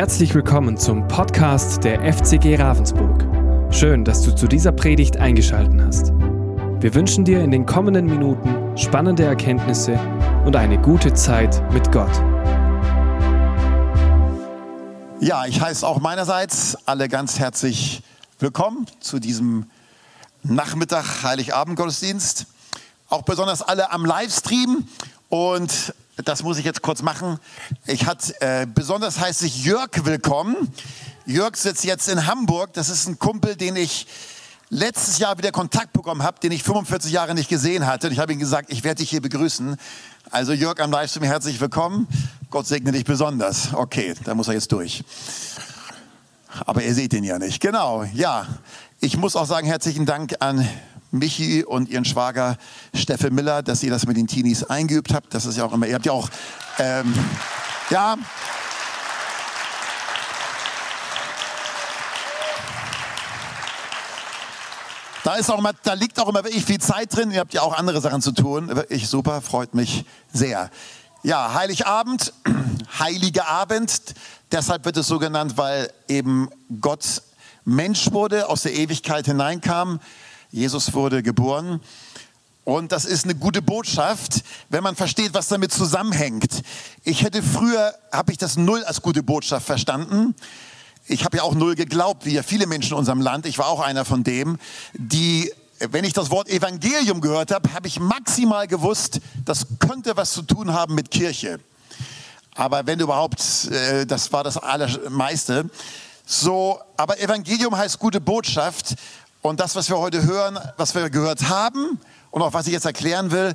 Herzlich willkommen zum Podcast der FCG Ravensburg. Schön, dass du zu dieser Predigt eingeschaltet hast. Wir wünschen dir in den kommenden Minuten spannende Erkenntnisse und eine gute Zeit mit Gott. Ja, ich heiße auch meinerseits alle ganz herzlich willkommen zu diesem Nachmittag Heiligabend-Gottesdienst. Auch besonders alle am Livestream und das muss ich jetzt kurz machen. Ich hatte, äh, besonders heißt sich Jörg willkommen. Jörg sitzt jetzt in Hamburg. Das ist ein Kumpel, den ich letztes Jahr wieder Kontakt bekommen habe, den ich 45 Jahre nicht gesehen hatte. Und ich habe ihm gesagt, ich werde dich hier begrüßen. Also Jörg am Livestream, herzlich willkommen. Gott segne dich besonders. Okay, da muss er jetzt durch. Aber ihr seht ihn ja nicht. Genau, ja. Ich muss auch sagen, herzlichen Dank an Michi und ihren Schwager Steffe Miller, dass ihr das mit den Teenies eingeübt habt. Das ist ja auch immer, ihr habt ja auch, ähm, ja. Da, ist auch immer, da liegt auch immer wirklich viel Zeit drin. Ihr habt ja auch andere Sachen zu tun. Wirklich super, freut mich sehr. Ja, Heiligabend, heiliger Abend. Deshalb wird es so genannt, weil eben Gott Mensch wurde, aus der Ewigkeit hineinkam. Jesus wurde geboren. Und das ist eine gute Botschaft, wenn man versteht, was damit zusammenhängt. Ich hätte früher, habe ich das null als gute Botschaft verstanden. Ich habe ja auch null geglaubt, wie ja viele Menschen in unserem Land. Ich war auch einer von dem, die, wenn ich das Wort Evangelium gehört habe, habe ich maximal gewusst, das könnte was zu tun haben mit Kirche. Aber wenn überhaupt, äh, das war das Allermeiste. So, aber Evangelium heißt gute Botschaft. Und das, was wir heute hören, was wir gehört haben und auch was ich jetzt erklären will,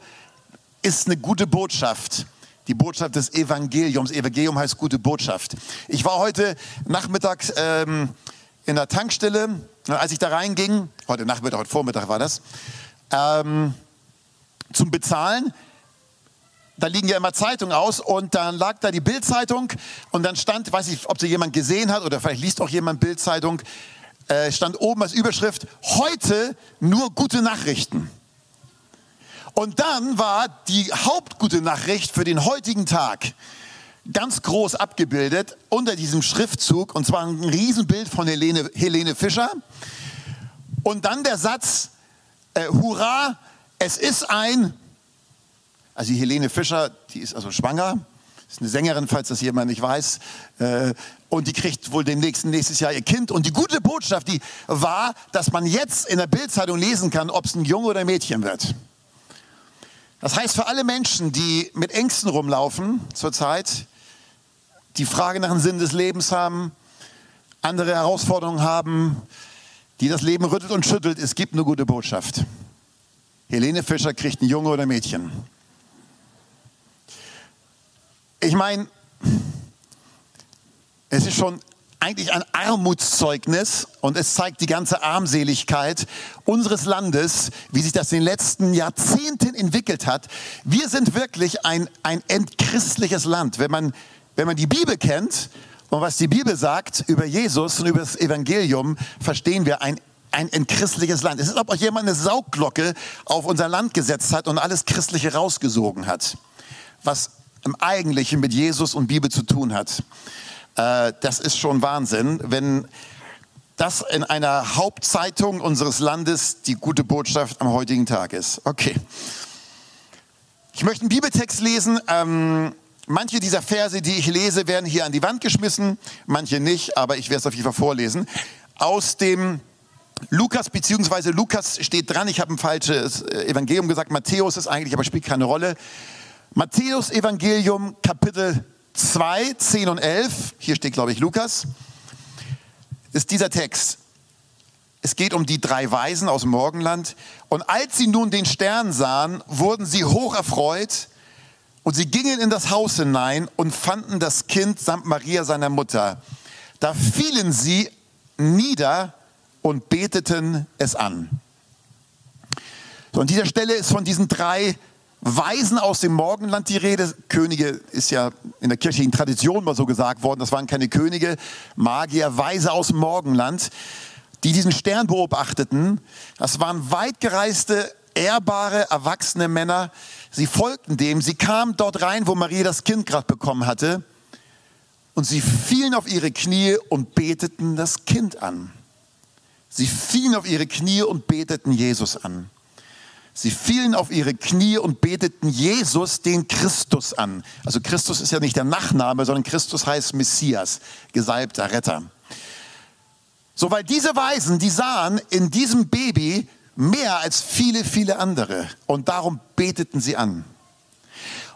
ist eine gute Botschaft. Die Botschaft des Evangeliums. Evangelium heißt gute Botschaft. Ich war heute Nachmittag ähm, in der Tankstelle, als ich da reinging, heute Nachmittag, heute Vormittag war das, ähm, zum Bezahlen. Da liegen ja immer Zeitungen aus und dann lag da die Bildzeitung und dann stand, weiß ich, ob sie jemand gesehen hat oder vielleicht liest auch jemand Bildzeitung, äh, stand oben als Überschrift, heute nur gute Nachrichten. Und dann war die Hauptgute Nachricht für den heutigen Tag ganz groß abgebildet unter diesem Schriftzug, und zwar ein Riesenbild von Helene, Helene Fischer. Und dann der Satz, äh, Hurra, es ist ein, also Helene Fischer, die ist also schwanger, ist eine Sängerin, falls das jemand nicht weiß. Äh, und die kriegt wohl demnächst nächstes Jahr ihr Kind. Und die gute Botschaft, die war, dass man jetzt in der Bildzeitung lesen kann, ob es ein Junge oder ein Mädchen wird. Das heißt, für alle Menschen, die mit Ängsten rumlaufen zurzeit, die Frage nach dem Sinn des Lebens haben, andere Herausforderungen haben, die das Leben rüttelt und schüttelt, es gibt eine gute Botschaft. Helene Fischer kriegt ein Junge oder ein Mädchen. Ich meine, es ist schon eigentlich ein Armutszeugnis und es zeigt die ganze Armseligkeit unseres Landes, wie sich das in den letzten Jahrzehnten entwickelt hat. Wir sind wirklich ein, ein entchristliches Land. Wenn man, wenn man die Bibel kennt und was die Bibel sagt über Jesus und über das Evangelium, verstehen wir ein ein entchristliches Land. Es ist, ob jemand eine Saugglocke auf unser Land gesetzt hat und alles Christliche rausgesogen hat. Was im Eigentlichen mit Jesus und Bibel zu tun hat. Äh, das ist schon Wahnsinn, wenn das in einer Hauptzeitung unseres Landes die gute Botschaft am heutigen Tag ist. Okay. Ich möchte einen Bibeltext lesen. Ähm, manche dieser Verse, die ich lese, werden hier an die Wand geschmissen, manche nicht, aber ich werde es auf jeden Fall vorlesen. Aus dem Lukas, beziehungsweise Lukas steht dran, ich habe ein falsches Evangelium gesagt, Matthäus ist eigentlich, aber spielt keine Rolle. Matthäus Evangelium Kapitel 2, 10 und 11, hier steht glaube ich Lukas, ist dieser Text. Es geht um die drei Weisen aus dem Morgenland. Und als sie nun den Stern sahen, wurden sie hoch erfreut und sie gingen in das Haus hinein und fanden das Kind samt Maria seiner Mutter. Da fielen sie nieder und beteten es an. So, an dieser Stelle ist von diesen drei Weisen aus dem Morgenland die Rede. Könige ist ja in der kirchlichen Tradition mal so gesagt worden. Das waren keine Könige, Magier, Weise aus dem Morgenland, die diesen Stern beobachteten. Das waren weitgereiste, ehrbare, erwachsene Männer. Sie folgten dem. Sie kamen dort rein, wo Maria das Kind gerade bekommen hatte. und sie fielen auf ihre Knie und beteten das Kind an. Sie fielen auf ihre Knie und beteten Jesus an. Sie fielen auf ihre Knie und beteten Jesus, den Christus, an. Also Christus ist ja nicht der Nachname, sondern Christus heißt Messias, gesalbter Retter. So, weil diese Weisen, die sahen in diesem Baby mehr als viele, viele andere. Und darum beteten sie an.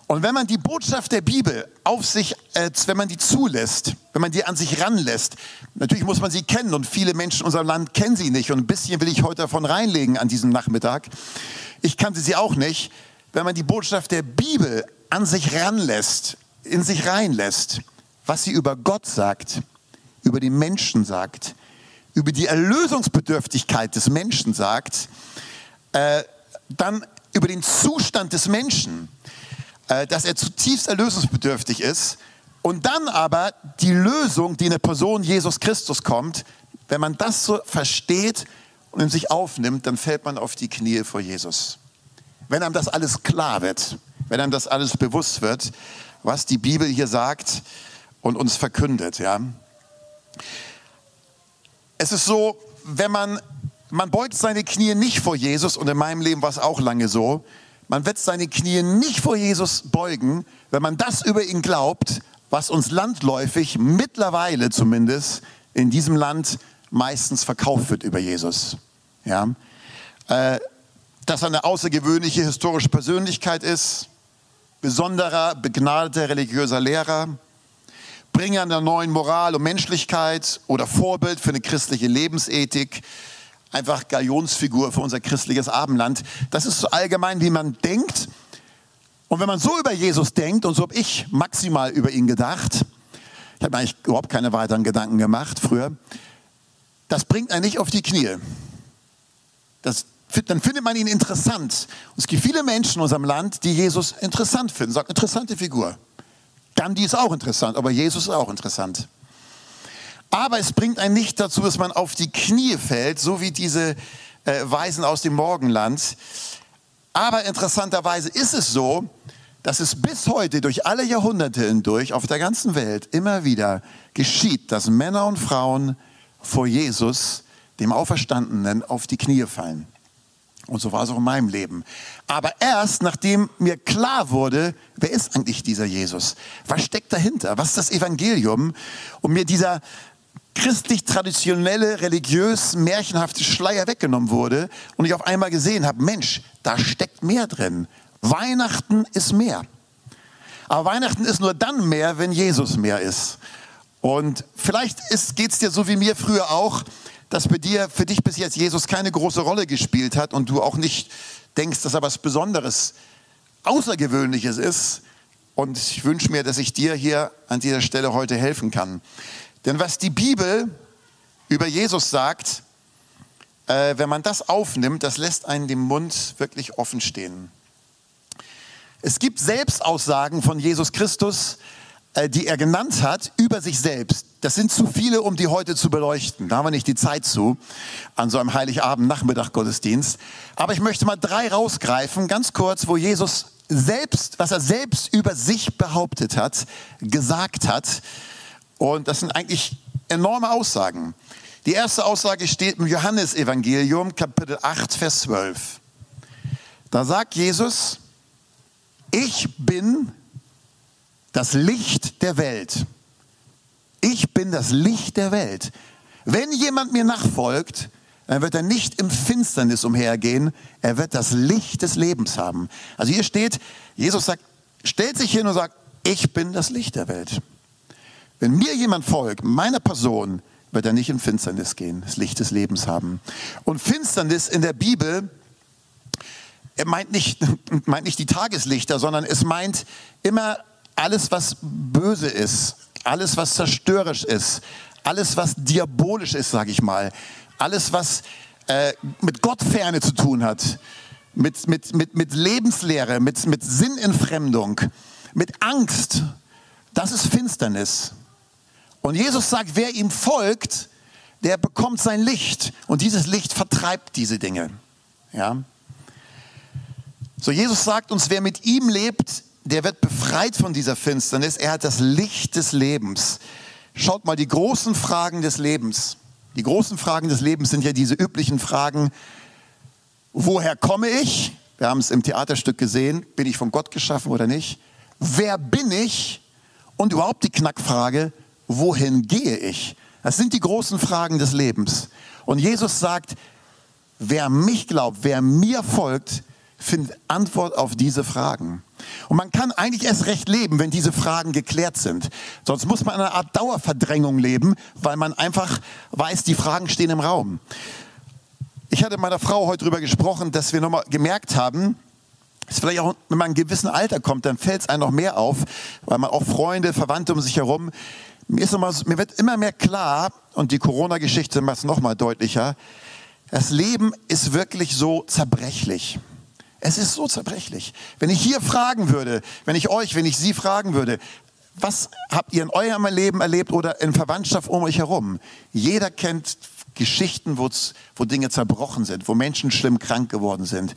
Und wenn man die Botschaft der Bibel auf sich, äh, wenn man die zulässt, wenn man die an sich ranlässt, natürlich muss man sie kennen und viele Menschen in unserem Land kennen sie nicht und ein bisschen will ich heute davon reinlegen an diesem Nachmittag. Ich kannte sie auch nicht. Wenn man die Botschaft der Bibel an sich ranlässt, in sich reinlässt, was sie über Gott sagt, über die Menschen sagt, über die Erlösungsbedürftigkeit des Menschen sagt, äh, dann über den Zustand des Menschen, äh, dass er zutiefst erlösungsbedürftig ist und dann aber die Lösung, die in der Person Jesus Christus kommt, wenn man das so versteht und in sich aufnimmt, dann fällt man auf die Knie vor Jesus. Wenn einem das alles klar wird, wenn einem das alles bewusst wird, was die Bibel hier sagt und uns verkündet, ja. Es ist so, wenn man, man beugt seine Knie nicht vor Jesus und in meinem Leben war es auch lange so, man wird seine Knie nicht vor Jesus beugen, wenn man das über ihn glaubt, was uns landläufig mittlerweile zumindest in diesem Land meistens verkauft wird über Jesus. Ja? Äh, dass er eine außergewöhnliche historische Persönlichkeit ist, besonderer, begnadeter religiöser Lehrer, Bringer einer neuen Moral und Menschlichkeit oder Vorbild für eine christliche Lebensethik, einfach Galionsfigur für unser christliches Abendland. Das ist so allgemein, wie man denkt. Und wenn man so über Jesus denkt, und so habe ich maximal über ihn gedacht, ich habe eigentlich überhaupt keine weiteren Gedanken gemacht früher, das bringt einen nicht auf die Knie. Das, dann findet man ihn interessant. Und es gibt viele Menschen in unserem Land, die Jesus interessant finden, sagen, interessante Figur. Gandhi ist auch interessant, aber Jesus ist auch interessant. Aber es bringt einen nicht dazu, dass man auf die Knie fällt, so wie diese äh, Weisen aus dem Morgenland. Aber interessanterweise ist es so, dass es bis heute durch alle Jahrhunderte hindurch auf der ganzen Welt immer wieder geschieht, dass Männer und Frauen vor Jesus, dem Auferstandenen, auf die Knie fallen. Und so war es auch in meinem Leben. Aber erst nachdem mir klar wurde, wer ist eigentlich dieser Jesus? Was steckt dahinter? Was ist das Evangelium? Und mir dieser christlich-traditionelle, religiös, märchenhafte Schleier weggenommen wurde und ich auf einmal gesehen habe, Mensch, da steckt mehr drin. Weihnachten ist mehr. Aber Weihnachten ist nur dann mehr, wenn Jesus mehr ist. Und vielleicht geht es dir so wie mir früher auch, dass bei dir, für dich bis jetzt Jesus keine große Rolle gespielt hat und du auch nicht denkst, dass er was Besonderes, Außergewöhnliches ist. Und ich wünsche mir, dass ich dir hier an dieser Stelle heute helfen kann. Denn was die Bibel über Jesus sagt, äh, wenn man das aufnimmt, das lässt einen den Mund wirklich offen stehen. Es gibt Selbstaussagen von Jesus Christus, die er genannt hat über sich selbst. Das sind zu viele, um die heute zu beleuchten. Da haben wir nicht die Zeit zu, an so einem Heiligabend-Nachmittag Gottesdienst. Aber ich möchte mal drei rausgreifen, ganz kurz, wo Jesus selbst, was er selbst über sich behauptet hat, gesagt hat, und das sind eigentlich enorme Aussagen. Die erste Aussage steht im Johannesevangelium, Kapitel 8, Vers 12. Da sagt Jesus, ich bin das Licht der Welt. Ich bin das Licht der Welt. Wenn jemand mir nachfolgt, dann wird er nicht im Finsternis umhergehen, er wird das Licht des Lebens haben. Also hier steht, Jesus sagt, stellt sich hin und sagt, ich bin das Licht der Welt. Wenn mir jemand folgt, meiner Person, wird er nicht in Finsternis gehen, das Licht des Lebens haben. Und Finsternis in der Bibel, er meint nicht, meint nicht die Tageslichter, sondern es meint immer alles, was böse ist, alles, was zerstörerisch ist, alles, was diabolisch ist, sage ich mal, alles, was äh, mit Gottferne zu tun hat, mit, mit, mit, mit Lebenslehre, mit, mit Sinnentfremdung, mit Angst, das ist Finsternis. Und Jesus sagt, wer ihm folgt, der bekommt sein Licht. Und dieses Licht vertreibt diese Dinge. Ja? So, Jesus sagt uns, wer mit ihm lebt, der wird befreit von dieser Finsternis. Er hat das Licht des Lebens. Schaut mal, die großen Fragen des Lebens. Die großen Fragen des Lebens sind ja diese üblichen Fragen, woher komme ich? Wir haben es im Theaterstück gesehen, bin ich von Gott geschaffen oder nicht? Wer bin ich? Und überhaupt die Knackfrage, wohin gehe ich? Das sind die großen Fragen des Lebens. Und Jesus sagt, wer mich glaubt, wer mir folgt, findet Antwort auf diese Fragen. Und man kann eigentlich erst recht leben, wenn diese Fragen geklärt sind. Sonst muss man in einer Art Dauerverdrängung leben, weil man einfach weiß, die Fragen stehen im Raum. Ich hatte meiner Frau heute darüber gesprochen, dass wir nochmal gemerkt haben, dass vielleicht auch, wenn man in einem gewissen Alter kommt, dann fällt es einem noch mehr auf, weil man auch Freunde, Verwandte um sich herum, mir, ist immer, mir wird immer mehr klar, und die Corona-Geschichte macht es nochmal deutlicher, das Leben ist wirklich so zerbrechlich. Es ist so zerbrechlich. Wenn ich hier fragen würde, wenn ich euch, wenn ich Sie fragen würde, was habt ihr in eurem Leben erlebt oder in Verwandtschaft um euch herum? Jeder kennt Geschichten, wo Dinge zerbrochen sind, wo Menschen schlimm krank geworden sind,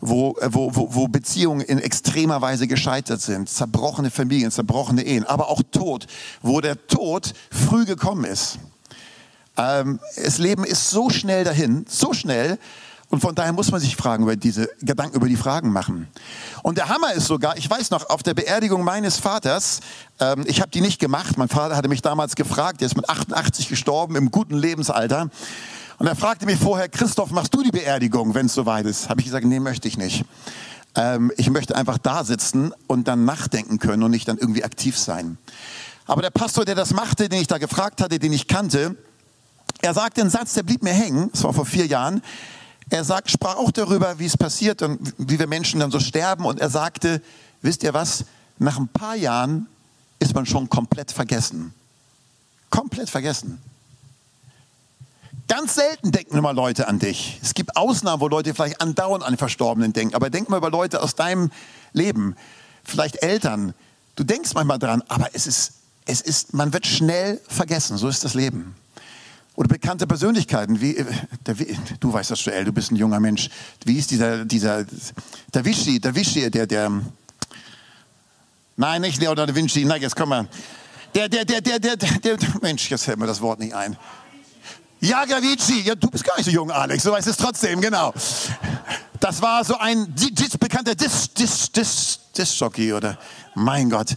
wo, äh, wo, wo, wo Beziehungen in extremer Weise gescheitert sind, zerbrochene Familien, zerbrochene Ehen, aber auch Tod, wo der Tod früh gekommen ist. Ähm, das Leben ist so schnell dahin, so schnell, und von daher muss man sich Fragen über diese Gedanken über die Fragen machen. Und der Hammer ist sogar, ich weiß noch, auf der Beerdigung meines Vaters, ähm, ich habe die nicht gemacht. Mein Vater hatte mich damals gefragt, der ist mit 88 gestorben im guten Lebensalter. Und er fragte mich vorher, Christoph, machst du die Beerdigung, wenn es soweit ist? Habe ich gesagt, nee, möchte ich nicht. Ähm, ich möchte einfach da sitzen und dann nachdenken können und nicht dann irgendwie aktiv sein. Aber der Pastor, der das machte, den ich da gefragt hatte, den ich kannte, er sagte einen Satz, der blieb mir hängen, das war vor vier Jahren. Er sagt, sprach auch darüber, wie es passiert und wie wir Menschen dann so sterben. Und er sagte, wisst ihr was, nach ein paar Jahren ist man schon komplett vergessen. Komplett vergessen. Ganz selten denken immer Leute an dich. Es gibt Ausnahmen, wo Leute vielleicht andauernd an Verstorbenen denken. Aber denk mal über Leute aus deinem Leben, vielleicht Eltern. Du denkst manchmal dran, aber es ist, es ist, man wird schnell vergessen. So ist das Leben. Oder bekannte Persönlichkeiten, wie, äh, der, du weißt das, Joel, du bist ein junger Mensch. Wie ist dieser, dieser, Da Vinci, Da Vinci, der, der, nein, nicht Leonardo da Vinci, nein, jetzt komm mal. Der, der, der, der, der, der, der Mensch, jetzt fällt mir das Wort nicht ein. Ja, Gavici, ja, du bist gar nicht so jung, Alex, du weißt es trotzdem, genau. Das war so ein dis, bekannter Dis, Dis, Dis, Disc-Jockey oder, mein Gott.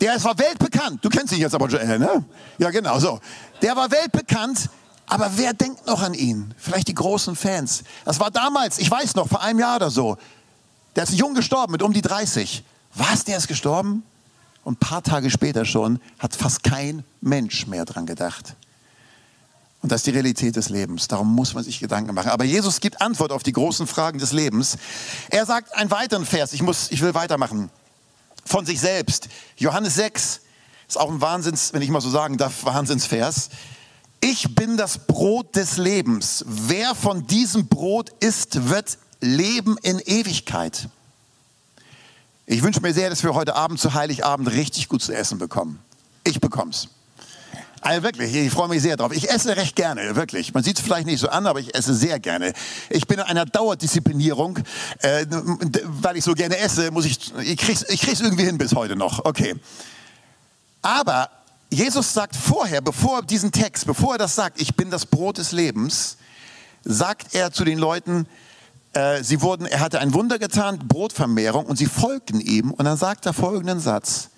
Der war weltbekannt. Du kennst ihn jetzt aber, Joel, ne? Ja, genau, so. Der war weltbekannt, aber wer denkt noch an ihn? Vielleicht die großen Fans. Das war damals, ich weiß noch, vor einem Jahr oder so. Der ist jung gestorben, mit um die 30. Was, der ist gestorben? Und ein paar Tage später schon hat fast kein Mensch mehr dran gedacht. Und das ist die Realität des Lebens. Darum muss man sich Gedanken machen. Aber Jesus gibt Antwort auf die großen Fragen des Lebens. Er sagt einen weiteren Vers. Ich muss, ich will weitermachen von sich selbst. Johannes 6 ist auch ein Wahnsinns, wenn ich mal so sagen darf, Wahnsinnsvers. Ich bin das Brot des Lebens. Wer von diesem Brot isst, wird leben in Ewigkeit. Ich wünsche mir sehr, dass wir heute Abend zu Heiligabend richtig gut zu essen bekommen. Ich bekomm's. Also wirklich, ich freue mich sehr drauf. Ich esse recht gerne, wirklich. Man sieht es vielleicht nicht so an, aber ich esse sehr gerne. Ich bin in einer Dauerdisziplinierung, äh, weil ich so gerne esse, muss ich, ich krieg's, ich irgendwie hin bis heute noch. Okay. Aber Jesus sagt vorher, bevor diesen Text, bevor er das sagt, ich bin das Brot des Lebens, sagt er zu den Leuten, äh, sie wurden, er hatte ein Wunder getan, Brotvermehrung, und sie folgten ihm. Und dann sagt er folgenden Satz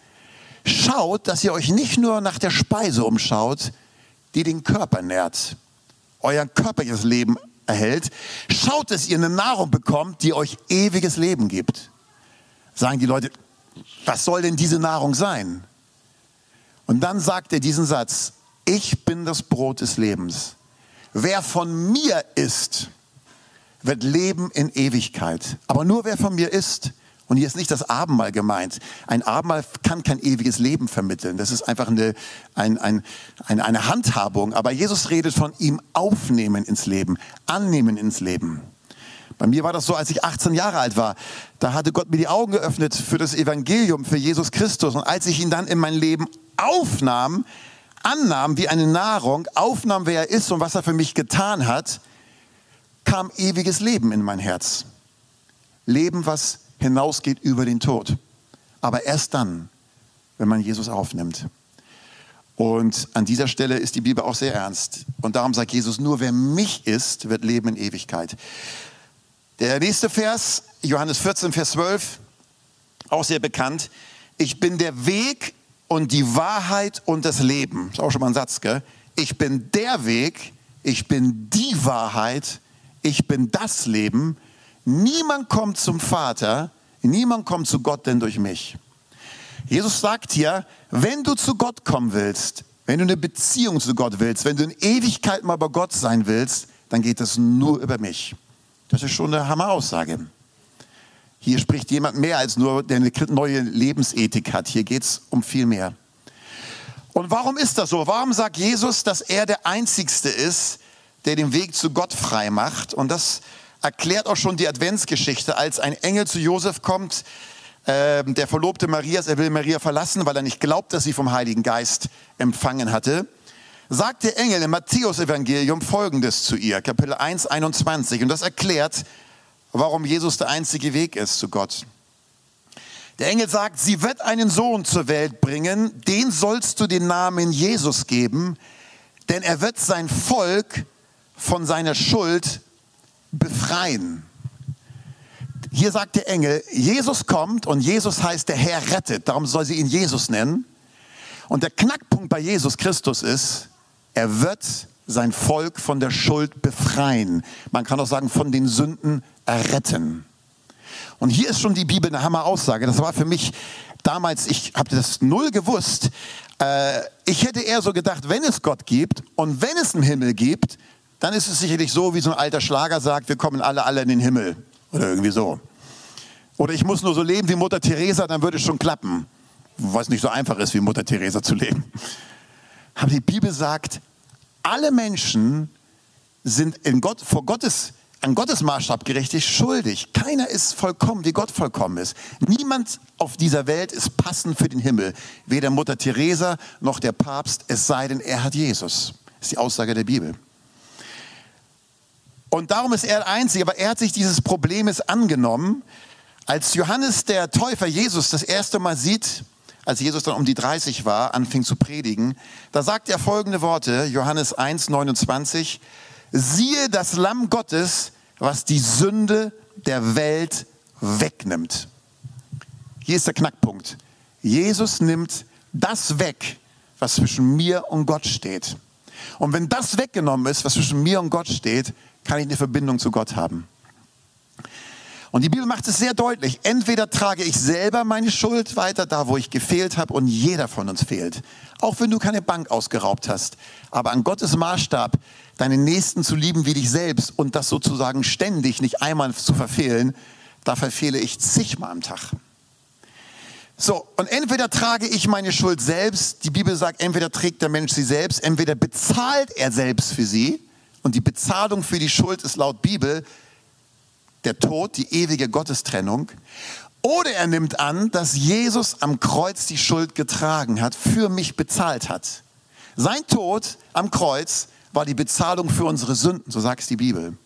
schaut, dass ihr euch nicht nur nach der Speise umschaut, die den Körper nährt, euer körperliches Leben erhält. Schaut, dass ihr eine Nahrung bekommt, die euch ewiges Leben gibt. Sagen die Leute, was soll denn diese Nahrung sein? Und dann sagt er diesen Satz, ich bin das Brot des Lebens. Wer von mir isst, wird leben in Ewigkeit. Aber nur wer von mir isst, und hier ist nicht das Abendmahl gemeint. Ein Abendmahl kann kein ewiges Leben vermitteln. Das ist einfach eine, ein, ein, eine, eine Handhabung. Aber Jesus redet von ihm aufnehmen ins Leben, annehmen ins Leben. Bei mir war das so, als ich 18 Jahre alt war. Da hatte Gott mir die Augen geöffnet für das Evangelium, für Jesus Christus. Und als ich ihn dann in mein Leben aufnahm, annahm wie eine Nahrung, aufnahm, wer er ist und was er für mich getan hat, kam ewiges Leben in mein Herz. Leben, was hinausgeht über den Tod. Aber erst dann, wenn man Jesus aufnimmt. Und an dieser Stelle ist die Bibel auch sehr ernst. Und darum sagt Jesus, nur wer mich isst, wird leben in Ewigkeit. Der nächste Vers, Johannes 14, Vers 12, auch sehr bekannt. Ich bin der Weg und die Wahrheit und das Leben. Ist auch schon mal ein Satz, gell? Ich bin der Weg, ich bin die Wahrheit, ich bin das Leben. Niemand kommt zum Vater, niemand kommt zu Gott denn durch mich. Jesus sagt hier, wenn du zu Gott kommen willst, wenn du eine Beziehung zu Gott willst, wenn du in Ewigkeit mal bei Gott sein willst, dann geht das nur über mich. Das ist schon eine Hammeraussage. Hier spricht jemand mehr als nur, der eine neue Lebensethik hat. Hier geht es um viel mehr. Und warum ist das so? Warum sagt Jesus, dass er der Einzigste ist, der den Weg zu Gott frei macht? Und das erklärt auch schon die Adventsgeschichte, als ein Engel zu Josef kommt, äh, der Verlobte Marias, er will Maria verlassen, weil er nicht glaubt, dass sie vom Heiligen Geist empfangen hatte sagt der Engel im Matthäus-Evangelium folgendes zu ihr, Kapitel 1, 21. Und das erklärt, warum Jesus der einzige Weg ist zu Gott. Der Engel sagt, sie wird einen Sohn zur Welt bringen, den sollst du den Namen Jesus geben, denn er wird sein Volk von seiner Schuld befreien. Hier sagt der Engel, Jesus kommt und Jesus heißt, der Herr rettet, darum soll sie ihn Jesus nennen. Und der Knackpunkt bei Jesus Christus ist, er wird sein Volk von der Schuld befreien. Man kann auch sagen, von den Sünden erretten. Und hier ist schon die Bibel eine Hammer-Aussage. Das war für mich damals, ich habe das null gewusst. Äh, ich hätte eher so gedacht, wenn es Gott gibt und wenn es einen Himmel gibt, dann ist es sicherlich so, wie so ein alter Schlager sagt, wir kommen alle, alle in den Himmel. Oder irgendwie so. Oder ich muss nur so leben wie Mutter Teresa, dann würde es schon klappen. Was nicht so einfach ist, wie Mutter Teresa zu leben. Aber die Bibel sagt, alle Menschen sind in Gott, vor Gottes, an Gottes Maßstab gerichtet schuldig. Keiner ist vollkommen, wie Gott vollkommen ist. Niemand auf dieser Welt ist passend für den Himmel. Weder Mutter Teresa noch der Papst, es sei denn, er hat Jesus. Das ist die Aussage der Bibel. Und darum ist er der Einzige, aber er hat sich dieses Problems angenommen. Als Johannes der Täufer Jesus das erste Mal sieht, als Jesus dann um die 30 war, anfing zu predigen, da sagt er folgende Worte, Johannes 1, 29, siehe das Lamm Gottes, was die Sünde der Welt wegnimmt. Hier ist der Knackpunkt. Jesus nimmt das weg, was zwischen mir und Gott steht. Und wenn das weggenommen ist, was zwischen mir und Gott steht, kann ich eine Verbindung zu Gott haben. Und die Bibel macht es sehr deutlich. Entweder trage ich selber meine Schuld weiter, da wo ich gefehlt habe, und jeder von uns fehlt. Auch wenn du keine Bank ausgeraubt hast. Aber an Gottes Maßstab, deinen Nächsten zu lieben wie dich selbst und das sozusagen ständig, nicht einmal zu verfehlen, da verfehle ich zigmal am Tag. So, und entweder trage ich meine Schuld selbst, die Bibel sagt, entweder trägt der Mensch sie selbst, entweder bezahlt er selbst für sie, und die Bezahlung für die Schuld ist laut Bibel der Tod, die ewige Gottestrennung. Oder er nimmt an, dass Jesus am Kreuz die Schuld getragen hat, für mich bezahlt hat. Sein Tod am Kreuz war die Bezahlung für unsere Sünden, so sagt es die Bibel.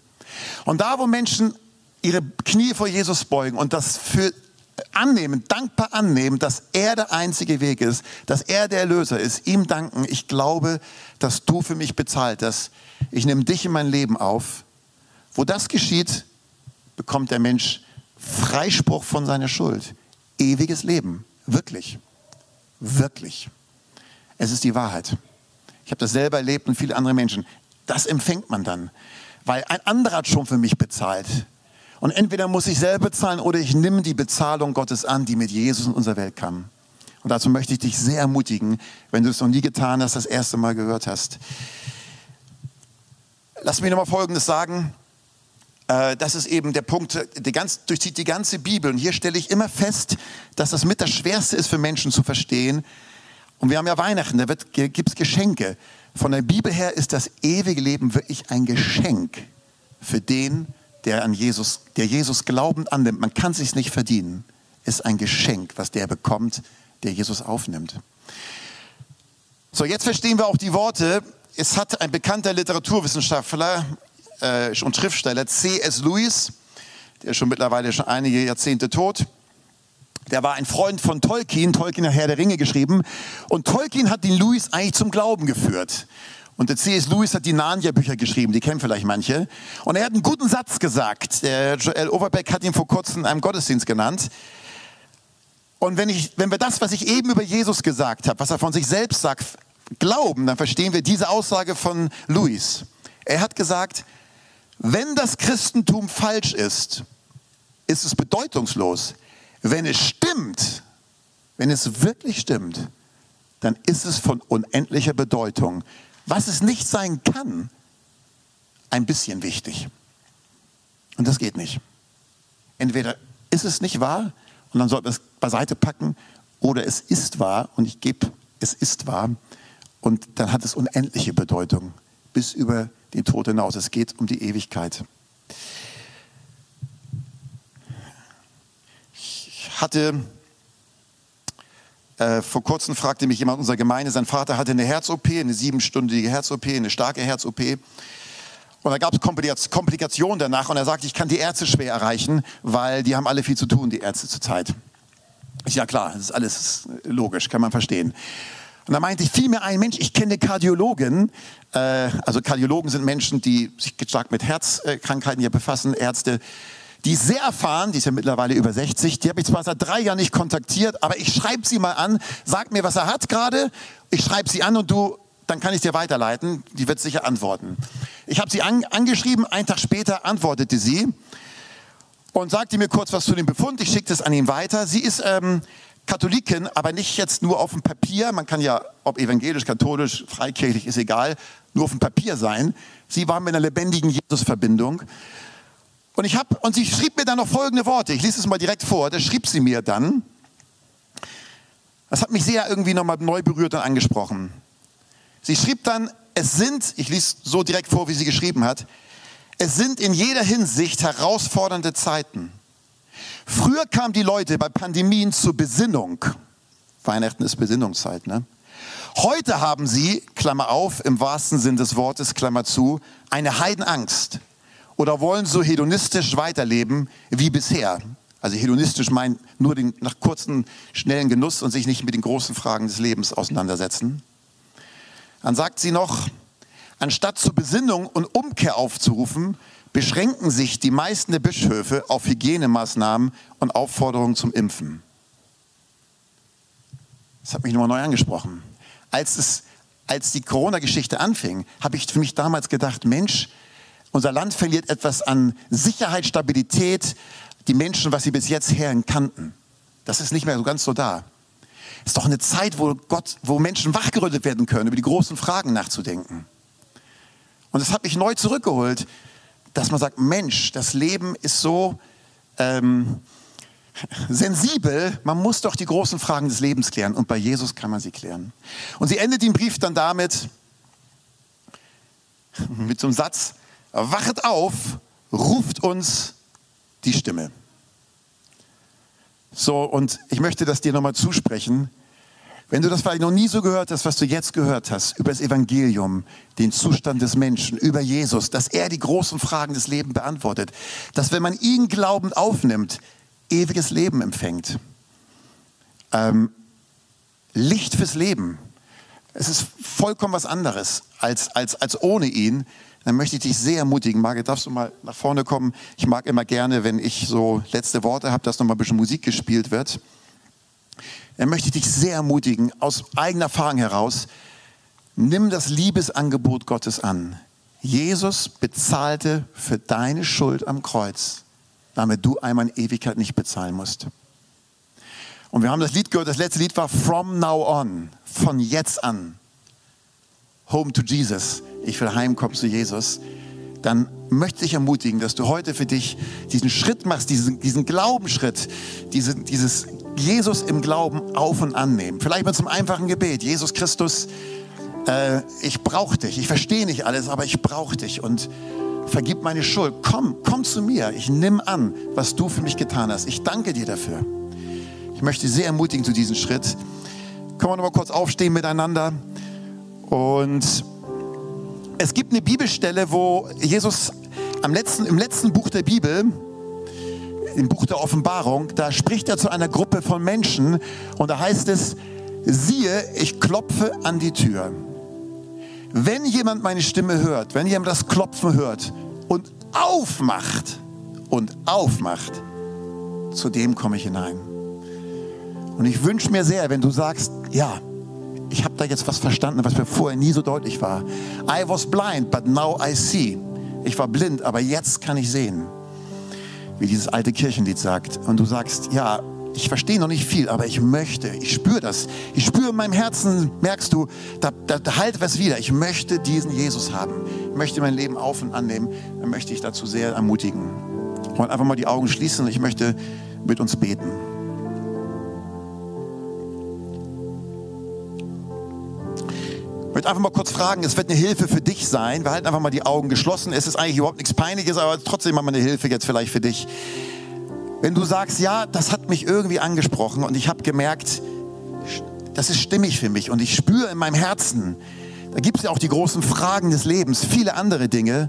Und da, wo Menschen ihre Knie vor Jesus beugen und das für annehmen, dankbar annehmen, dass er der einzige Weg ist, dass er der Erlöser ist, ihm danken, ich glaube, dass du für mich bezahlt hast. Ich nehme dich in mein Leben auf. Wo das geschieht, bekommt der Mensch Freispruch von seiner Schuld. Ewiges Leben. Wirklich. Wirklich. Es ist die Wahrheit. Ich habe das selber erlebt und viele andere Menschen. Das empfängt man dann, weil ein anderer hat schon für mich bezahlt. Und entweder muss ich selber bezahlen oder ich nehme die Bezahlung Gottes an, die mit Jesus in unserer Welt kam. Und dazu möchte ich dich sehr ermutigen, wenn du es noch nie getan hast, das erste Mal gehört hast. Lass mich nochmal Folgendes sagen. Äh, das ist eben der Punkt, der ganz, durchzieht die ganze Bibel. Und hier stelle ich immer fest, dass das mit das Schwerste ist für Menschen zu verstehen. Und wir haben ja Weihnachten, da gibt es Geschenke. Von der Bibel her ist das ewige Leben wirklich ein Geschenk für den, der an Jesus, der Jesus glaubend annimmt. Man kann es sich nicht verdienen. Ist ein Geschenk, was der bekommt, der Jesus aufnimmt. So, jetzt verstehen wir auch die Worte. Es hat ein bekannter Literaturwissenschaftler äh, und Schriftsteller C.S. Lewis, der ist schon mittlerweile schon einige Jahrzehnte tot. Der war ein Freund von Tolkien. Tolkien hat Herr der Ringe geschrieben. Und Tolkien hat den Louis eigentlich zum Glauben geführt. Und der C.S. Lewis hat die Narnia-Bücher geschrieben, die kennen vielleicht manche. Und er hat einen guten Satz gesagt. Der Joel Overbeck hat ihn vor kurzem in einem Gottesdienst genannt. Und wenn, ich, wenn wir das, was ich eben über Jesus gesagt habe, was er von sich selbst sagt, glauben, dann verstehen wir diese Aussage von Lewis. Er hat gesagt, wenn das Christentum falsch ist, ist es bedeutungslos. Wenn es stimmt, wenn es wirklich stimmt, dann ist es von unendlicher Bedeutung was es nicht sein kann, ein bisschen wichtig. Und das geht nicht. Entweder ist es nicht wahr und dann sollten wir es beiseite packen oder es ist wahr und ich gebe, es ist wahr und dann hat es unendliche Bedeutung bis über den Tod hinaus. Es geht um die Ewigkeit. Ich hatte äh, vor kurzem fragte mich jemand unserer Gemeinde, sein Vater hatte eine Herz-OP, eine siebenstündige Herz-OP, eine starke Herz-OP. Und da gab es Komplikationen danach und er sagte, ich kann die Ärzte schwer erreichen, weil die haben alle viel zu tun, die Ärzte zurzeit. Ich, ja klar, das ist alles logisch, kann man verstehen. Und da meinte ich, fiel mir ein, Mensch, ich kenne Kardiologen, äh, also Kardiologen sind Menschen, die sich stark mit Herzkrankheiten hier befassen, Ärzte, die sehr erfahren, die ist ja mittlerweile über 60. Die habe ich zwar seit drei Jahren nicht kontaktiert, aber ich schreibe sie mal an, sag mir, was er hat gerade. Ich schreibe sie an und du, dann kann ich dir weiterleiten. Die wird sicher antworten. Ich habe sie an, angeschrieben, einen Tag später antwortete sie und sagte mir kurz was zu dem Befund. Ich schickte es an ihn weiter. Sie ist ähm, Katholikin, aber nicht jetzt nur auf dem Papier. Man kann ja, ob evangelisch, katholisch, freikirchlich, ist egal, nur auf dem Papier sein. Sie war mit einer lebendigen Jesus-Verbindung. Und, ich hab, und sie schrieb mir dann noch folgende Worte. Ich lese es mal direkt vor. Das schrieb sie mir dann. Das hat mich sehr irgendwie nochmal neu berührt und angesprochen. Sie schrieb dann, es sind, ich lese so direkt vor, wie sie geschrieben hat, es sind in jeder Hinsicht herausfordernde Zeiten. Früher kamen die Leute bei Pandemien zur Besinnung. Weihnachten ist Besinnungszeit, ne? Heute haben sie, Klammer auf, im wahrsten Sinn des Wortes, Klammer zu, eine Heidenangst oder wollen so hedonistisch weiterleben wie bisher. Also hedonistisch meint nur den nach kurzen, schnellen Genuss und sich nicht mit den großen Fragen des Lebens auseinandersetzen. Dann sagt sie noch, anstatt zur Besinnung und Umkehr aufzurufen, beschränken sich die meisten der Bischöfe auf Hygienemaßnahmen und Aufforderungen zum Impfen. Das hat mich nochmal neu angesprochen. Als, es, als die Corona-Geschichte anfing, habe ich für mich damals gedacht, Mensch, unser Land verliert etwas an Sicherheit, Stabilität, die Menschen, was sie bis jetzt Herren kannten. Das ist nicht mehr so ganz so da. Es ist doch eine Zeit, wo Gott, wo Menschen wachgerüttelt werden können, über die großen Fragen nachzudenken. Und das hat mich neu zurückgeholt, dass man sagt, Mensch, das Leben ist so ähm, sensibel, man muss doch die großen Fragen des Lebens klären. Und bei Jesus kann man sie klären. Und sie endet den Brief dann damit, mit so einem Satz, wachet auf, ruft uns die Stimme. So, und ich möchte das dir nochmal zusprechen. Wenn du das vielleicht noch nie so gehört hast, was du jetzt gehört hast, über das Evangelium, den Zustand des Menschen, über Jesus, dass er die großen Fragen des Lebens beantwortet, dass wenn man ihn glaubend aufnimmt, ewiges Leben empfängt. Ähm, Licht fürs Leben. Es ist vollkommen was anderes als, als, als ohne ihn dann möchte ich dich sehr ermutigen. Margit, darfst du mal nach vorne kommen? Ich mag immer gerne, wenn ich so letzte Worte habe, dass noch mal ein bisschen Musik gespielt wird. Dann möchte ich dich sehr ermutigen, aus eigener Erfahrung heraus, nimm das Liebesangebot Gottes an. Jesus bezahlte für deine Schuld am Kreuz, damit du einmal in Ewigkeit nicht bezahlen musst. Und wir haben das Lied gehört, das letzte Lied war From Now On, von jetzt an. Home to Jesus ich will heimkommen zu Jesus, dann möchte ich ermutigen, dass du heute für dich diesen Schritt machst, diesen, diesen Glaubensschritt, diese, dieses Jesus im Glauben auf und annehmen. Vielleicht mit zum einfachen Gebet. Jesus Christus, äh, ich brauche dich. Ich verstehe nicht alles, aber ich brauche dich und vergib meine Schuld. Komm, komm zu mir. Ich nehme an, was du für mich getan hast. Ich danke dir dafür. Ich möchte sehr ermutigen zu diesem Schritt. Können wir noch mal kurz aufstehen miteinander und es gibt eine Bibelstelle, wo Jesus letzten, im letzten Buch der Bibel im Buch der Offenbarung, da spricht er zu einer Gruppe von Menschen und da heißt es, siehe, ich klopfe an die Tür. Wenn jemand meine Stimme hört, wenn jemand das Klopfen hört und aufmacht und aufmacht, zu dem komme ich hinein. Und ich wünsche mir sehr, wenn du sagst, ja, ich habe da jetzt was verstanden, was mir vorher nie so deutlich war. I was blind, but now I see. Ich war blind, aber jetzt kann ich sehen. Wie dieses alte Kirchenlied sagt. Und du sagst, ja, ich verstehe noch nicht viel, aber ich möchte, ich spüre das. Ich spüre in meinem Herzen, merkst du, da, da, da halt was wieder. Ich möchte diesen Jesus haben. Ich möchte mein Leben auf und annehmen. Dann möchte ich dazu sehr ermutigen. Und einfach mal die Augen schließen und ich möchte mit uns beten. Möchte einfach mal kurz fragen, es wird eine Hilfe für dich sein. Wir halten einfach mal die Augen geschlossen. Es ist eigentlich überhaupt nichts Peinliches, aber trotzdem mal eine Hilfe jetzt vielleicht für dich. Wenn du sagst, ja, das hat mich irgendwie angesprochen und ich habe gemerkt, das ist stimmig für mich und ich spüre in meinem Herzen, da gibt es ja auch die großen Fragen des Lebens, viele andere Dinge.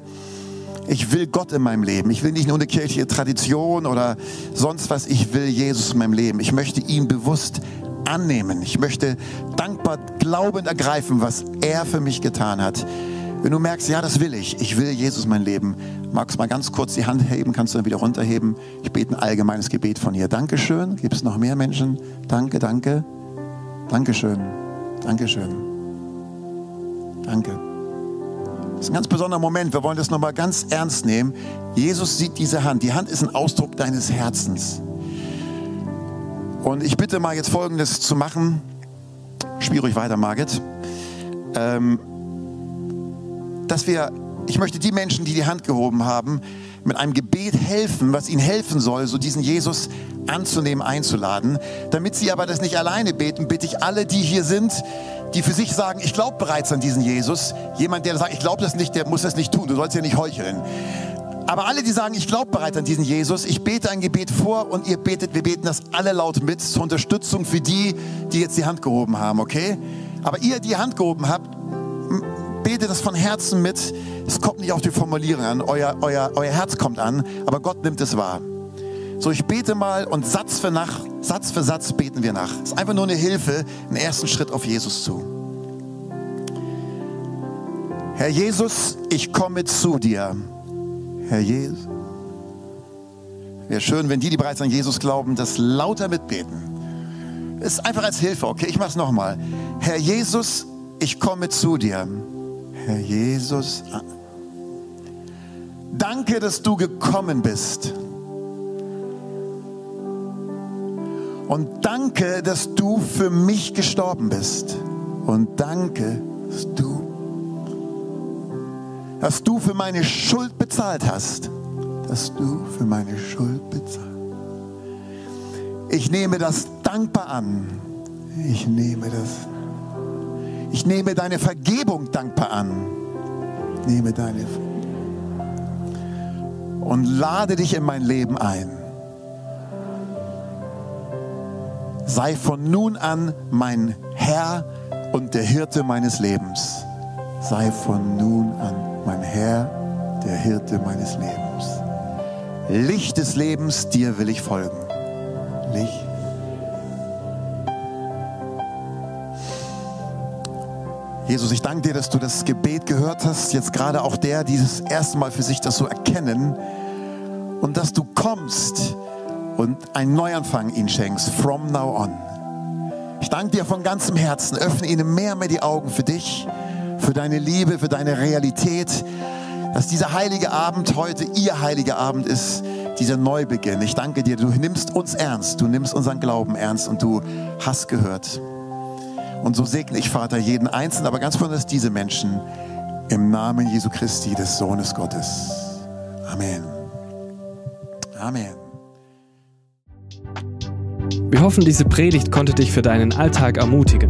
Ich will Gott in meinem Leben. Ich will nicht nur eine kirchliche Tradition oder sonst was. Ich will Jesus in meinem Leben. Ich möchte ihn bewusst annehmen. Ich möchte dankbar glaubend ergreifen, was er für mich getan hat. Wenn du merkst, ja, das will ich, ich will Jesus mein Leben, magst du mal ganz kurz die Hand heben, kannst du dann wieder runterheben. Ich bete ein allgemeines Gebet von hier. Dankeschön. Gibt es noch mehr Menschen? Danke, danke. Dankeschön. Dankeschön. Danke. Das ist ein ganz besonderer Moment. Wir wollen das nochmal ganz ernst nehmen. Jesus sieht diese Hand. Die Hand ist ein Ausdruck deines Herzens. Und ich bitte mal jetzt Folgendes zu machen. Spiel ruhig weiter, Margit. Ähm, dass wir, ich möchte die Menschen, die die Hand gehoben haben, mit einem Gebet helfen, was ihnen helfen soll, so diesen Jesus anzunehmen, einzuladen. Damit sie aber das nicht alleine beten, bitte ich alle, die hier sind, die für sich sagen, ich glaube bereits an diesen Jesus. Jemand, der sagt, ich glaube das nicht, der muss das nicht tun. Du sollst ja nicht heucheln. Aber alle, die sagen, ich glaube bereits an diesen Jesus, ich bete ein Gebet vor und ihr betet, wir beten das alle laut mit zur Unterstützung für die, die jetzt die Hand gehoben haben, okay? Aber ihr, die Hand gehoben habt, betet das von Herzen mit. Es kommt nicht auf die Formulierung an, euer, euer, euer Herz kommt an, aber Gott nimmt es wahr. So, ich bete mal und Satz für, nach, Satz für Satz beten wir nach. Es ist einfach nur eine Hilfe, einen ersten Schritt auf Jesus zu. Herr Jesus, ich komme zu dir. Herr Jesus. Wäre schön, wenn die, die bereits an Jesus glauben, das lauter mitbeten. Ist einfach als Hilfe, okay? Ich mache es nochmal. Herr Jesus, ich komme zu dir. Herr Jesus, danke, dass du gekommen bist. Und danke, dass du für mich gestorben bist. Und danke, dass du, dass du für meine Schuld bezahlt hast. Dass du für meine Schuld bezahlt. Ich nehme das dankbar an. Ich nehme das. Ich nehme deine Vergebung dankbar an. Ich nehme deine und lade dich in mein Leben ein. sei von nun an mein Herr und der Hirte meines Lebens. Sei von nun an mein Herr, der Hirte meines Lebens. Licht des Lebens, dir will ich folgen. Licht. Jesus, ich danke dir, dass du das Gebet gehört hast, jetzt gerade auch der, die das erste Mal für sich das so erkennen und dass du kommst und einen Neuanfang ihnen schenkst, from now on. Ich danke dir von ganzem Herzen, öffne ihnen mehr und mehr die Augen für dich, für deine Liebe, für deine Realität, dass dieser heilige Abend heute ihr heiliger Abend ist, dieser Neubeginn. Ich danke dir, du nimmst uns ernst, du nimmst unseren Glauben ernst und du hast gehört. Und so segne ich, Vater, jeden Einzelnen, aber ganz besonders diese Menschen im Namen Jesu Christi, des Sohnes Gottes. Amen. Amen. Wir hoffen, diese Predigt konnte dich für deinen Alltag ermutigen.